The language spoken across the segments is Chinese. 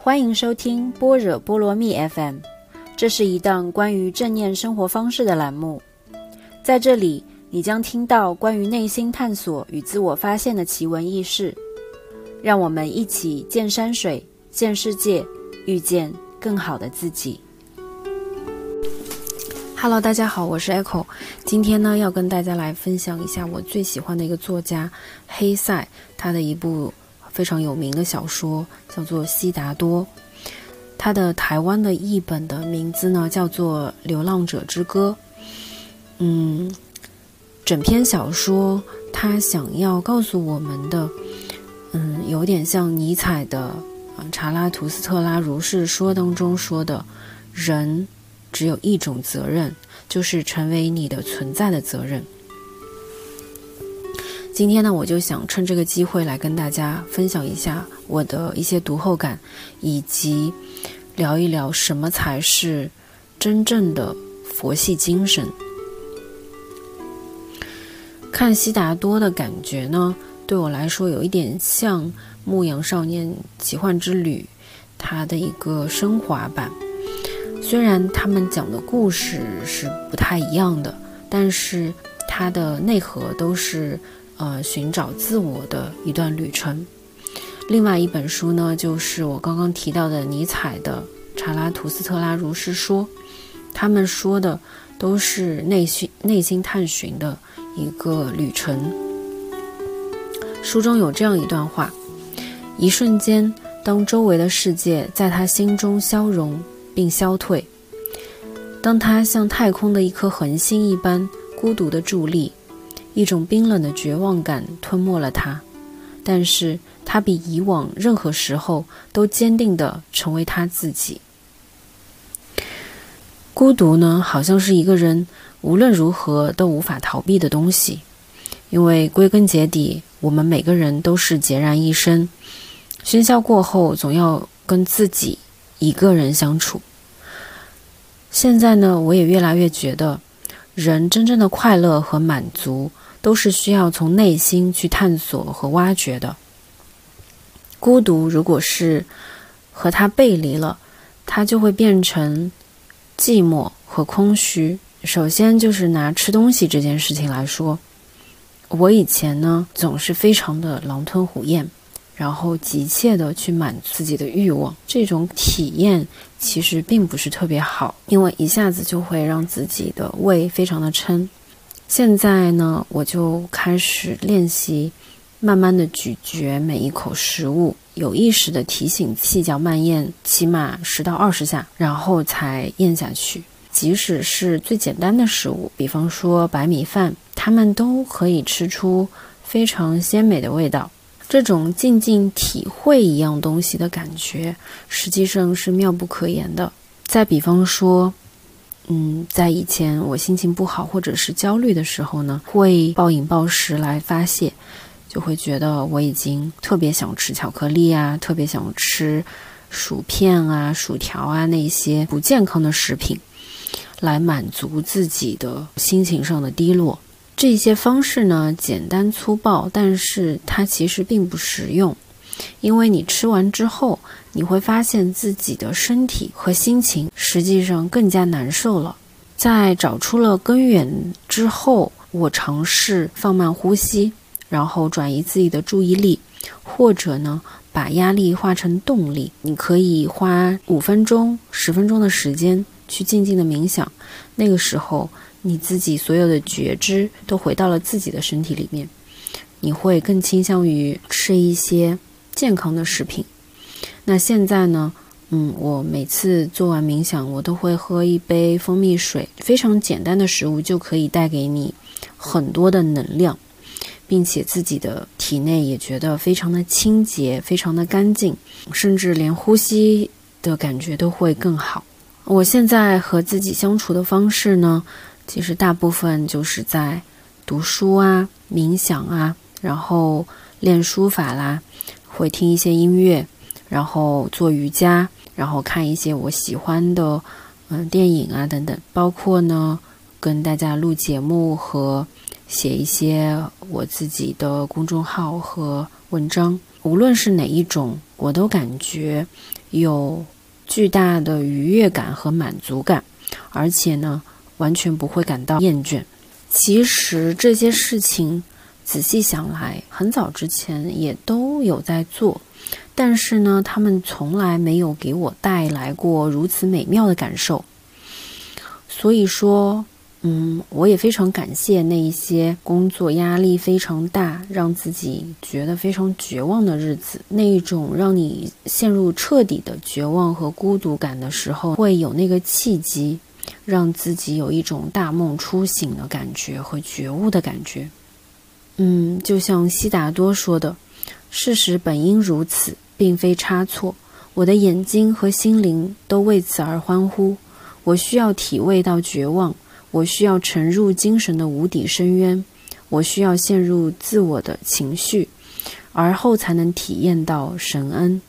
欢迎收听般若波罗蜜 FM，这是一档关于正念生活方式的栏目。在这里，你将听到关于内心探索与自我发现的奇闻异事。让我们一起见山水，见世界，遇见更好的自己。Hello，大家好，我是 Echo。今天呢，要跟大家来分享一下我最喜欢的一个作家黑塞他的一部非常有名的小说，叫做《悉达多》。他的台湾的译本的名字呢，叫做《流浪者之歌》。嗯，整篇小说他想要告诉我们的。嗯，有点像尼采的《查拉图斯特拉如是说》当中说的，人只有一种责任，就是成为你的存在的责任。今天呢，我就想趁这个机会来跟大家分享一下我的一些读后感，以及聊一聊什么才是真正的佛系精神。看悉达多的感觉呢？对我来说，有一点像《牧羊少年奇幻之旅》，它的一个升华版。虽然他们讲的故事是不太一样的，但是它的内核都是呃寻找自我的一段旅程。另外一本书呢，就是我刚刚提到的尼采的《查拉图斯特拉如是说》，他们说的都是内心内心探寻的一个旅程。书中有这样一段话：一瞬间，当周围的世界在他心中消融并消退，当他像太空的一颗恒星一般孤独的伫立，一种冰冷的绝望感吞没了他。但是他比以往任何时候都坚定地成为他自己。孤独呢，好像是一个人无论如何都无法逃避的东西。因为归根结底，我们每个人都是孑然一身，喧嚣过后，总要跟自己一个人相处。现在呢，我也越来越觉得，人真正的快乐和满足，都是需要从内心去探索和挖掘的。孤独如果是和他背离了，他就会变成寂寞和空虚。首先就是拿吃东西这件事情来说。我以前呢，总是非常的狼吞虎咽，然后急切的去满足自己的欲望，这种体验其实并不是特别好，因为一下子就会让自己的胃非常的撑。现在呢，我就开始练习，慢慢的咀嚼每一口食物，有意识的提醒细嚼慢咽，起码十到二十下，然后才咽下去。即使是最简单的食物，比方说白米饭，它们都可以吃出非常鲜美的味道。这种静静体会一样东西的感觉，实际上是妙不可言的。再比方说，嗯，在以前我心情不好或者是焦虑的时候呢，会暴饮暴食来发泄，就会觉得我已经特别想吃巧克力啊，特别想吃薯片啊、薯条啊那些不健康的食品。来满足自己的心情上的低落，这些方式呢简单粗暴，但是它其实并不实用，因为你吃完之后，你会发现自己的身体和心情实际上更加难受了。在找出了根源之后，我尝试放慢呼吸，然后转移自己的注意力，或者呢把压力化成动力。你可以花五分钟、十分钟的时间。去静静的冥想，那个时候你自己所有的觉知都回到了自己的身体里面，你会更倾向于吃一些健康的食品。那现在呢，嗯，我每次做完冥想，我都会喝一杯蜂蜜水，非常简单的食物就可以带给你很多的能量，并且自己的体内也觉得非常的清洁，非常的干净，甚至连呼吸的感觉都会更好。我现在和自己相处的方式呢，其实大部分就是在读书啊、冥想啊，然后练书法啦，会听一些音乐，然后做瑜伽，然后看一些我喜欢的嗯电影啊等等，包括呢跟大家录节目和写一些我自己的公众号和文章。无论是哪一种我都感觉有巨大的愉悦感和满足感，而且呢，完全不会感到厌倦。其实这些事情仔细想来，很早之前也都有在做，但是呢，他们从来没有给我带来过如此美妙的感受。所以说。嗯，我也非常感谢那一些工作压力非常大，让自己觉得非常绝望的日子。那一种让你陷入彻底的绝望和孤独感的时候，会有那个契机，让自己有一种大梦初醒的感觉和觉悟的感觉。嗯，就像悉达多说的：“事实本应如此，并非差错。我的眼睛和心灵都为此而欢呼。我需要体味到绝望。”我需要沉入精神的无底深渊，我需要陷入自我的情绪，而后才能体验到神恩。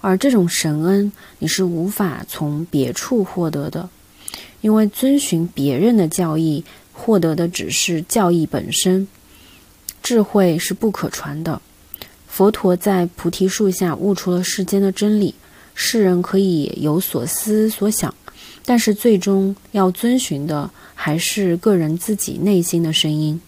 而这种神恩，你是无法从别处获得的，因为遵循别人的教义，获得的只是教义本身。智慧是不可传的。佛陀在菩提树下悟出了世间的真理，世人可以有所思所想。但是最终要遵循的还是个人自己内心的声音。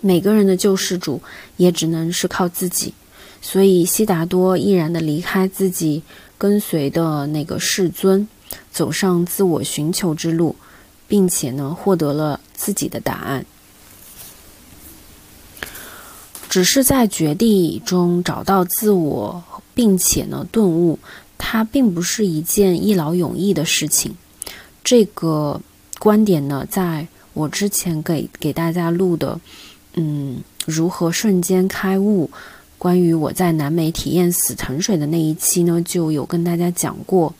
每个人的救世主也只能是靠自己，所以悉达多毅然的离开自己跟随的那个世尊，走上自我寻求之路，并且呢获得了自己的答案。只是在绝地中找到自我，并且呢顿悟。它并不是一件一劳永逸的事情，这个观点呢，在我之前给给大家录的，嗯，如何瞬间开悟，关于我在南美体验死藤水的那一期呢，就有跟大家讲过。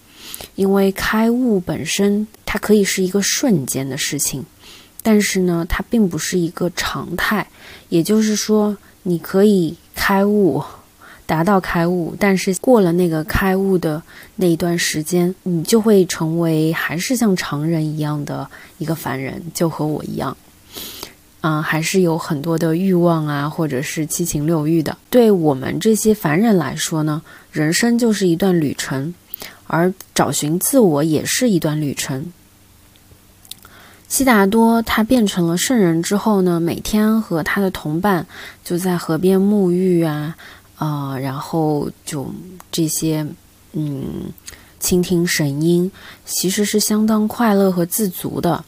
因为开悟本身，它可以是一个瞬间的事情，但是呢，它并不是一个常态。也就是说，你可以开悟。达到开悟，但是过了那个开悟的那一段时间，你就会成为还是像常人一样的一个凡人，就和我一样，啊，还是有很多的欲望啊，或者是七情六欲的。对我们这些凡人来说呢，人生就是一段旅程，而找寻自我也是一段旅程。悉达多他变成了圣人之后呢，每天和他的同伴就在河边沐浴啊。啊，然后就这些，嗯，倾听神音，其实是相当快乐和自足的。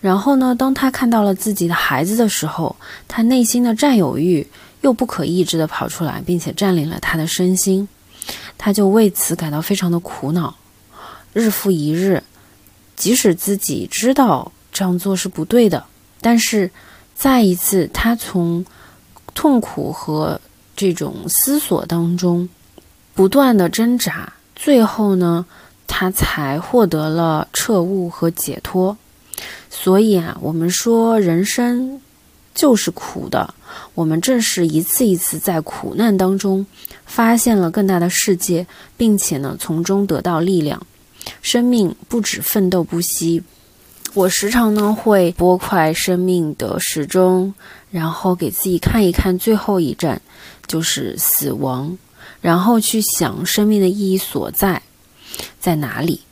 然后呢，当他看到了自己的孩子的时候，他内心的占有欲又不可抑制的跑出来，并且占领了他的身心，他就为此感到非常的苦恼。日复一日，即使自己知道这样做是不对的，但是再一次，他从痛苦和这种思索当中，不断的挣扎，最后呢，他才获得了彻悟和解脱。所以啊，我们说人生就是苦的，我们正是一次一次在苦难当中发现了更大的世界，并且呢，从中得到力量。生命不止奋斗不息，我时常呢会拨快生命的时钟，然后给自己看一看最后一站。就是死亡，然后去想生命的意义所在，在哪里？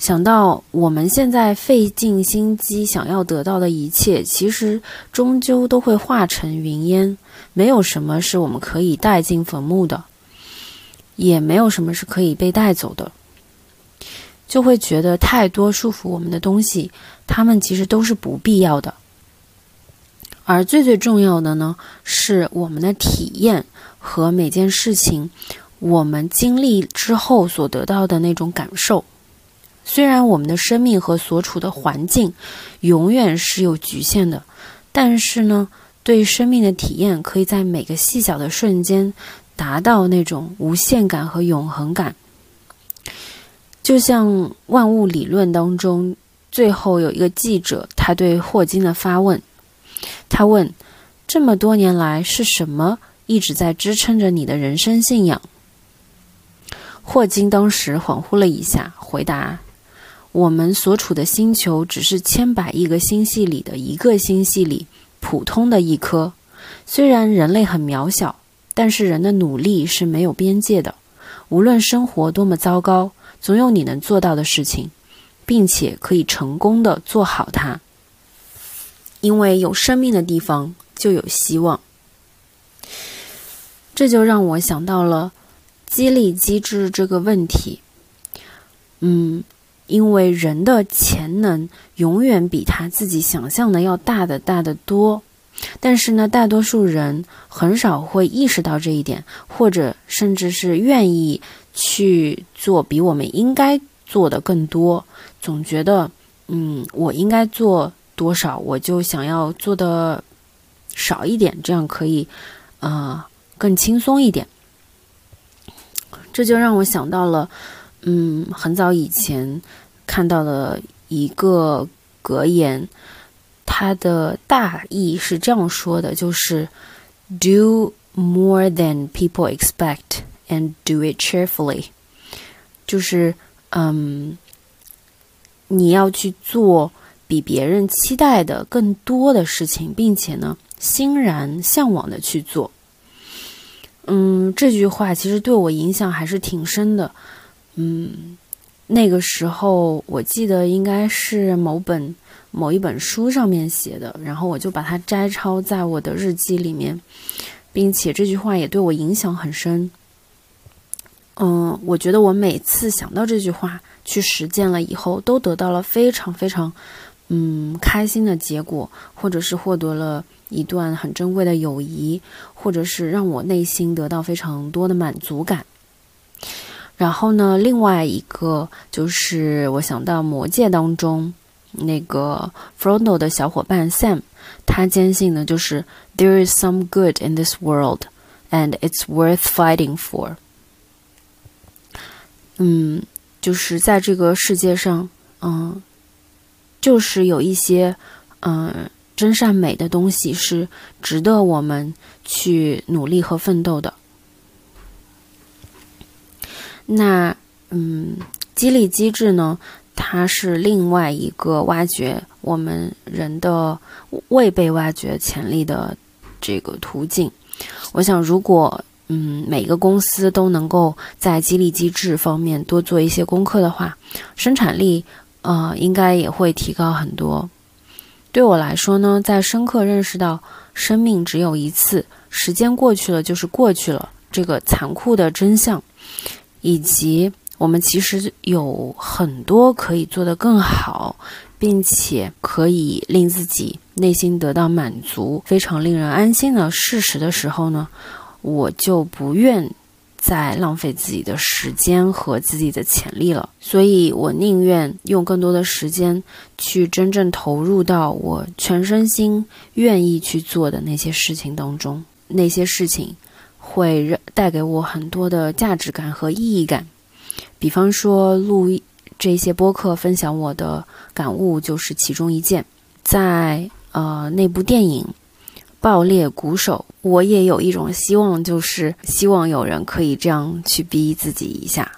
想到我们现在费尽心机想要得到的一切，其实终究都会化成云烟，没有什么是我们可以带进坟墓的，也没有什么是可以被带走的，就会觉得太多束缚我们的东西，它们其实都是不必要的。而最最重要的呢，是我们的体验和每件事情，我们经历之后所得到的那种感受。虽然我们的生命和所处的环境永远是有局限的，但是呢，对生命的体验可以在每个细小的瞬间达到那种无限感和永恒感。就像万物理论当中，最后有一个记者，他对霍金的发问。他问：“这么多年来，是什么一直在支撑着你的人生信仰？”霍金当时恍惚了一下，回答：“我们所处的星球只是千百亿个星系里的一个星系里普通的一颗。虽然人类很渺小，但是人的努力是没有边界的，无论生活多么糟糕，总有你能做到的事情，并且可以成功的做好它。因为有生命的地方就有希望。这就让我想到了激励机制这个问题。嗯，因为人的潜能永远比他自己想象的要大的大得多。但是呢，大多数人很少会意识到这一点，或者甚至是愿意去做比我们应该做的更多。总觉得，嗯，我应该做多少，我就想要做的少一点，这样可以，呃，更轻松一点。这就让我想到了，嗯，很早以前看到了一个格言。它的大意是这样说的，就是 “do more than people expect and do it cheerfully”，就是嗯，你要去做比别人期待的更多的事情，并且呢，欣然向往的去做。嗯，这句话其实对我影响还是挺深的。嗯，那个时候我记得应该是某本。某一本书上面写的，然后我就把它摘抄在我的日记里面，并且这句话也对我影响很深。嗯，我觉得我每次想到这句话去实践了以后，都得到了非常非常嗯开心的结果，或者是获得了一段很珍贵的友谊，或者是让我内心得到非常多的满足感。然后呢，另外一个就是我想到魔戒当中。那个 Frodo 的小伙伴 Sam，他坚信的就是 There is some good in this world, and it's worth fighting for。嗯，就是在这个世界上，嗯，就是有一些嗯真善美的东西是值得我们去努力和奋斗的。那嗯，激励机制呢？它是另外一个挖掘我们人的未被挖掘潜力的这个途径。我想，如果嗯每个公司都能够在激励机制方面多做一些功课的话，生产力呃应该也会提高很多。对我来说呢，在深刻认识到生命只有一次，时间过去了就是过去了这个残酷的真相，以及。我们其实有很多可以做得更好，并且可以令自己内心得到满足、非常令人安心的事实的时候呢，我就不愿再浪费自己的时间和自己的潜力了。所以我宁愿用更多的时间去真正投入到我全身心愿意去做的那些事情当中。那些事情会带给我很多的价值感和意义感。比方说录这些播客，分享我的感悟就是其中一件。在呃那部电影《爆裂鼓手》，我也有一种希望，就是希望有人可以这样去逼自己一下。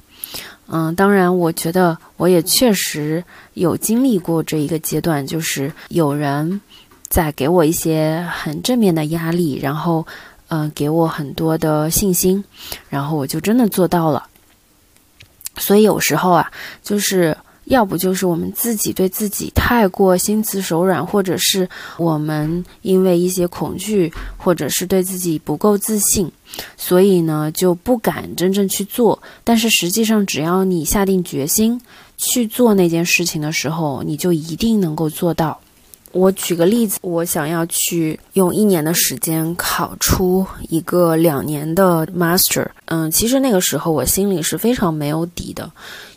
嗯，当然，我觉得我也确实有经历过这一个阶段，就是有人在给我一些很正面的压力，然后嗯给我很多的信心，然后我就真的做到了。所以有时候啊，就是要不就是我们自己对自己太过心慈手软，或者是我们因为一些恐惧，或者是对自己不够自信，所以呢就不敢真正去做。但是实际上，只要你下定决心去做那件事情的时候，你就一定能够做到。我举个例子，我想要去用一年的时间考出一个两年的 master。嗯，其实那个时候我心里是非常没有底的，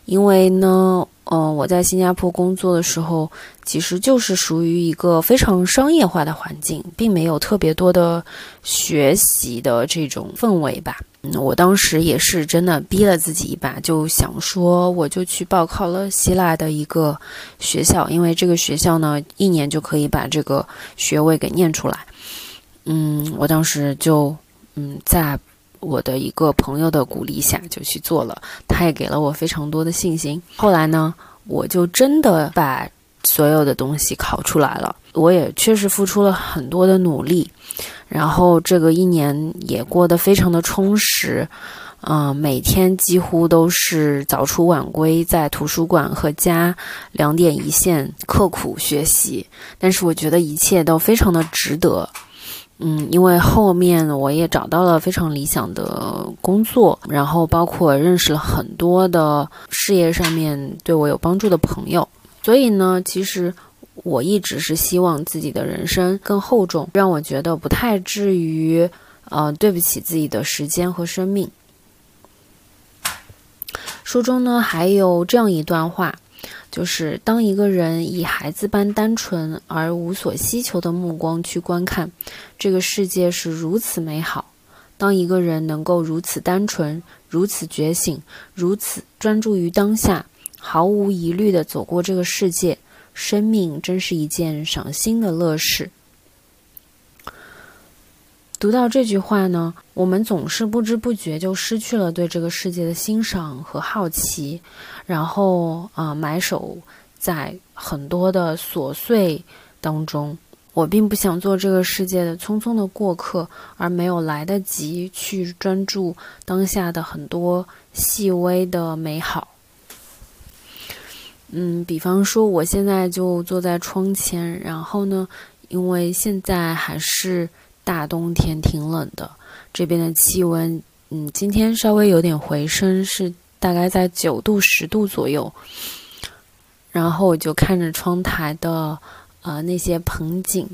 因为呢，嗯，我在新加坡工作的时候，其实就是属于一个非常商业化的环境，并没有特别多的学习的这种氛围吧。我当时也是真的逼了自己一把，就想说，我就去报考了希腊的一个学校，因为这个学校呢，一年就可以把这个学位给念出来。嗯，我当时就嗯，在我的一个朋友的鼓励下就去做了，他也给了我非常多的信心。后来呢，我就真的把所有的东西考出来了，我也确实付出了很多的努力。然后这个一年也过得非常的充实，嗯，每天几乎都是早出晚归，在图书馆和家两点一线刻苦学习。但是我觉得一切都非常的值得。嗯，因为后面我也找到了非常理想的工作，然后包括认识了很多的事业上面对我有帮助的朋友，所以呢，其实我一直是希望自己的人生更厚重，让我觉得不太至于呃对不起自己的时间和生命。书中呢还有这样一段话。就是当一个人以孩子般单纯而无所希求的目光去观看这个世界是如此美好。当一个人能够如此单纯、如此觉醒、如此专注于当下，毫无疑虑地走过这个世界，生命真是一件赏心的乐事。读到这句话呢，我们总是不知不觉就失去了对这个世界的欣赏和好奇，然后啊，埋首在很多的琐碎当中。我并不想做这个世界的匆匆的过客，而没有来得及去专注当下的很多细微的美好。嗯，比方说，我现在就坐在窗前，然后呢，因为现在还是。大冬天挺冷的，这边的气温，嗯，今天稍微有点回升，是大概在九度、十度左右。然后我就看着窗台的，呃，那些盆景，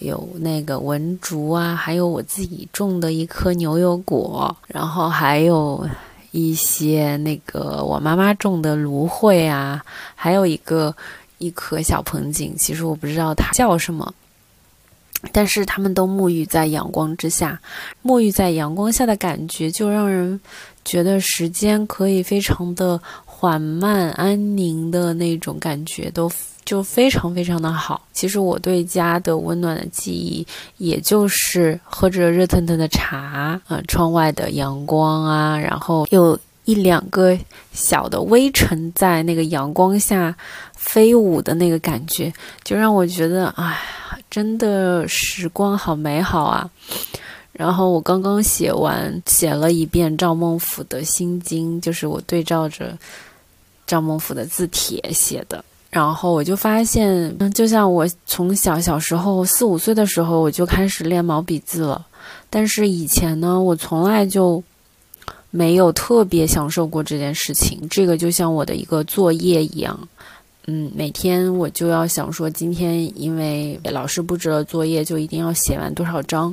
有那个文竹啊，还有我自己种的一颗牛油果，然后还有一些那个我妈妈种的芦荟啊，还有一个一颗小盆景，其实我不知道它叫什么。但是它们都沐浴在阳光之下，沐浴在阳光下的感觉，就让人觉得时间可以非常的缓慢、安宁的那种感觉，都就非常非常的好。其实我对家的温暖的记忆，也就是喝着热腾腾的茶，啊，窗外的阳光啊，然后有一两个小的微尘在那个阳光下飞舞的那个感觉，就让我觉得，哎。真的时光好美好啊！然后我刚刚写完，写了一遍赵孟俯的《心经》，就是我对照着赵孟俯的字帖写的。然后我就发现，就像我从小小时候四五岁的时候，我就开始练毛笔字了。但是以前呢，我从来就没有特别享受过这件事情。这个就像我的一个作业一样。嗯，每天我就要想说，今天因为老师布置了作业，就一定要写完多少章，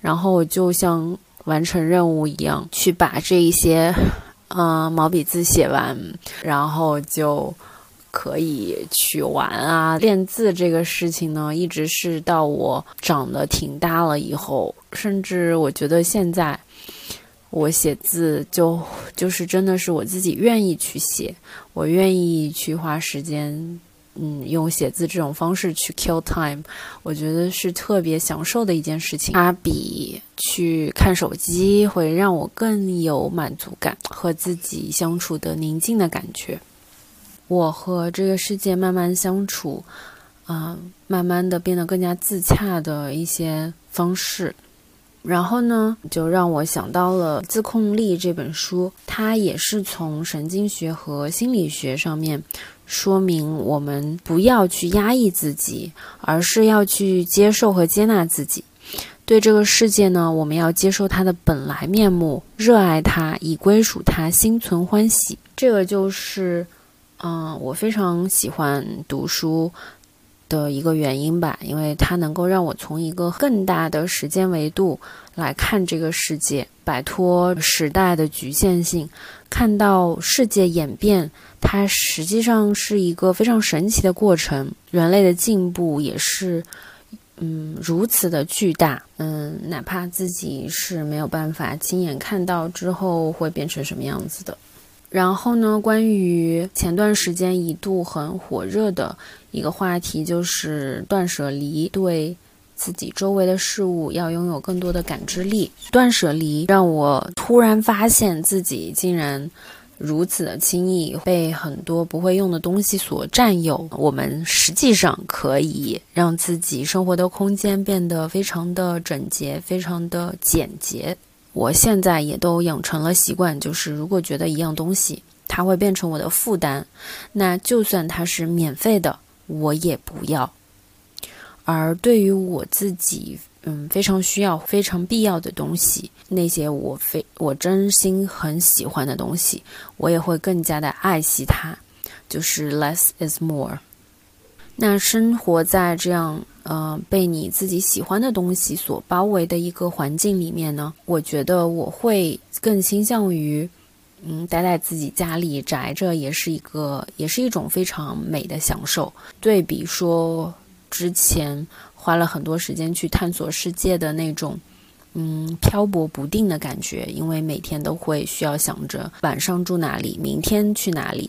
然后我就像完成任务一样，去把这一些，嗯，毛笔字写完，然后就可以去玩啊。练字这个事情呢，一直是到我长得挺大了以后，甚至我觉得现在。我写字就就是真的是我自己愿意去写，我愿意去花时间，嗯，用写字这种方式去 kill time，我觉得是特别享受的一件事情。它比去看手机会让我更有满足感和自己相处的宁静的感觉。我和这个世界慢慢相处，啊，慢慢的变得更加自洽的一些方式。然后呢，就让我想到了《自控力》这本书，它也是从神经学和心理学上面说明我们不要去压抑自己，而是要去接受和接纳自己。对这个世界呢，我们要接受它的本来面目，热爱它，以归属它，心存欢喜。这个就是，嗯，我非常喜欢读书。的一个原因吧，因为它能够让我从一个更大的时间维度来看这个世界，摆脱时代的局限性，看到世界演变，它实际上是一个非常神奇的过程。人类的进步也是，嗯，如此的巨大。嗯，哪怕自己是没有办法亲眼看到之后会变成什么样子的。然后呢？关于前段时间一度很火热的一个话题，就是断舍离，对自己周围的事物要拥有更多的感知力。断舍离让我突然发现自己竟然如此的轻易被很多不会用的东西所占有，我们实际上可以让自己生活的空间变得非常的整洁，非常的简洁。我现在也都养成了习惯，就是如果觉得一样东西它会变成我的负担，那就算它是免费的，我也不要。而对于我自己，嗯，非常需要、非常必要的东西，那些我非我真心很喜欢的东西，我也会更加的爱惜它。就是 less is more。那生活在这样呃被你自己喜欢的东西所包围的一个环境里面呢，我觉得我会更倾向于，嗯，待在自己家里宅着，也是一个，也是一种非常美的享受。对比说。之前花了很多时间去探索世界的那种，嗯，漂泊不定的感觉，因为每天都会需要想着晚上住哪里，明天去哪里。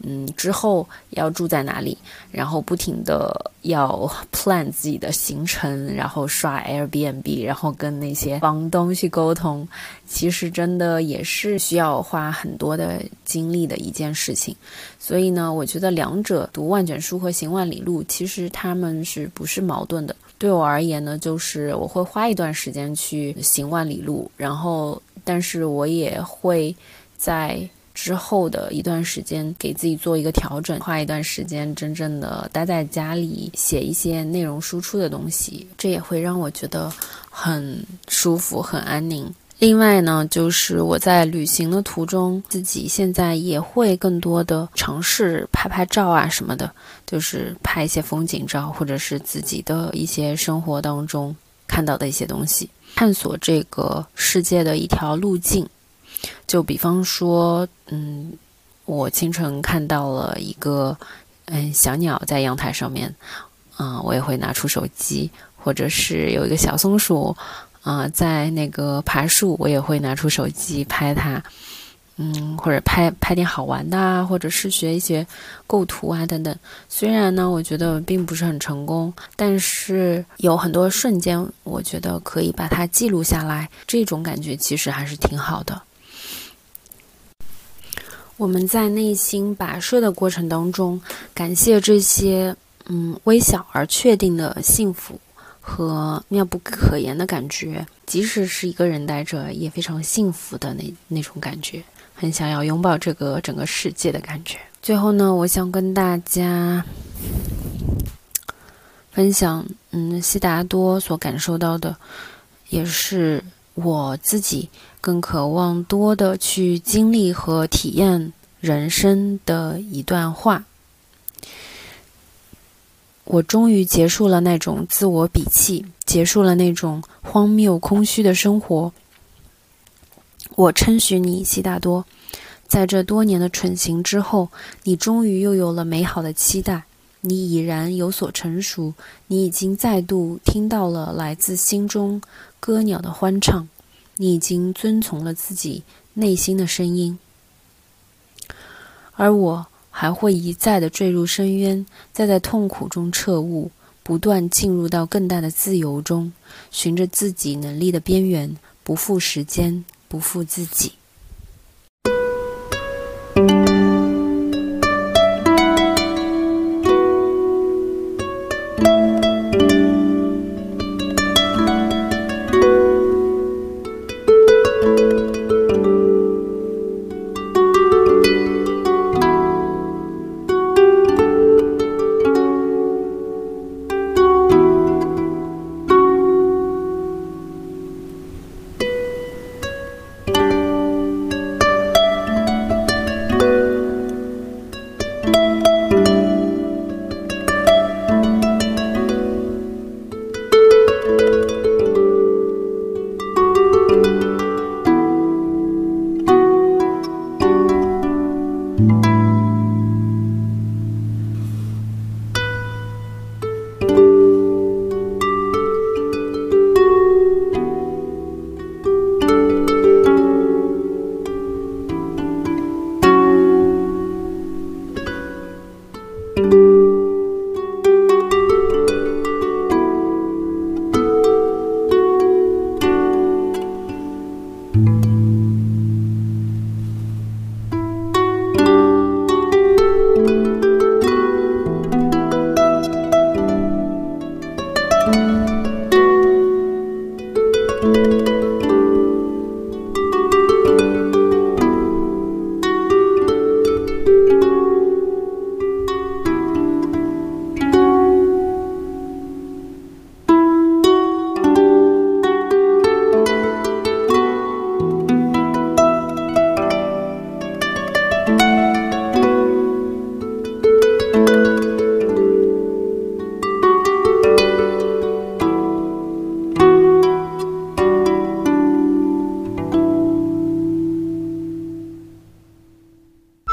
嗯，之后要住在哪里，然后不停的要 plan 自己的行程，然后刷 Airbnb，然后跟那些房东去沟通，其实真的也是需要花很多的精力的一件事情。所以呢，我觉得两者读万卷书和行万里路，其实他们是不是矛盾的？对我而言呢，就是我会花一段时间去行万里路，然后，但是我也会在。之后的一段时间，给自己做一个调整，花一段时间真正的待在家里，写一些内容输出的东西，这也会让我觉得很舒服、很安宁。另外呢，就是我在旅行的途中，自己现在也会更多的尝试拍拍照啊什么的，就是拍一些风景照，或者是自己的一些生活当中看到的一些东西，探索这个世界的一条路径。就比方说，嗯，我清晨看到了一个嗯小鸟在阳台上面，啊，我也会拿出手机，或者是有一个小松鼠，啊，在那个爬树，我也会拿出手机拍它，嗯，或者拍拍点好玩的啊，或者是学一些构图啊等等。虽然呢，我觉得并不是很成功，但是有很多瞬间，我觉得可以把它记录下来，这种感觉其实还是挺好的。我们在内心跋涉的过程当中，感谢这些嗯微小而确定的幸福和妙不可言的感觉，即使是一个人待着也非常幸福的那那种感觉，很想要拥抱这个整个世界的感觉。最后呢，我想跟大家分享，嗯，悉达多所感受到的，也是。我自己更渴望多的去经历和体验人生的一段话。我终于结束了那种自我鄙弃，结束了那种荒谬空虚的生活。我称许你，悉达多，在这多年的蠢行之后，你终于又有了美好的期待。你已然有所成熟，你已经再度听到了来自心中。歌鸟的欢唱，你已经遵从了自己内心的声音，而我还会一再的坠入深渊，再在痛苦中彻悟，不断进入到更大的自由中，循着自己能力的边缘，不负时间，不负自己。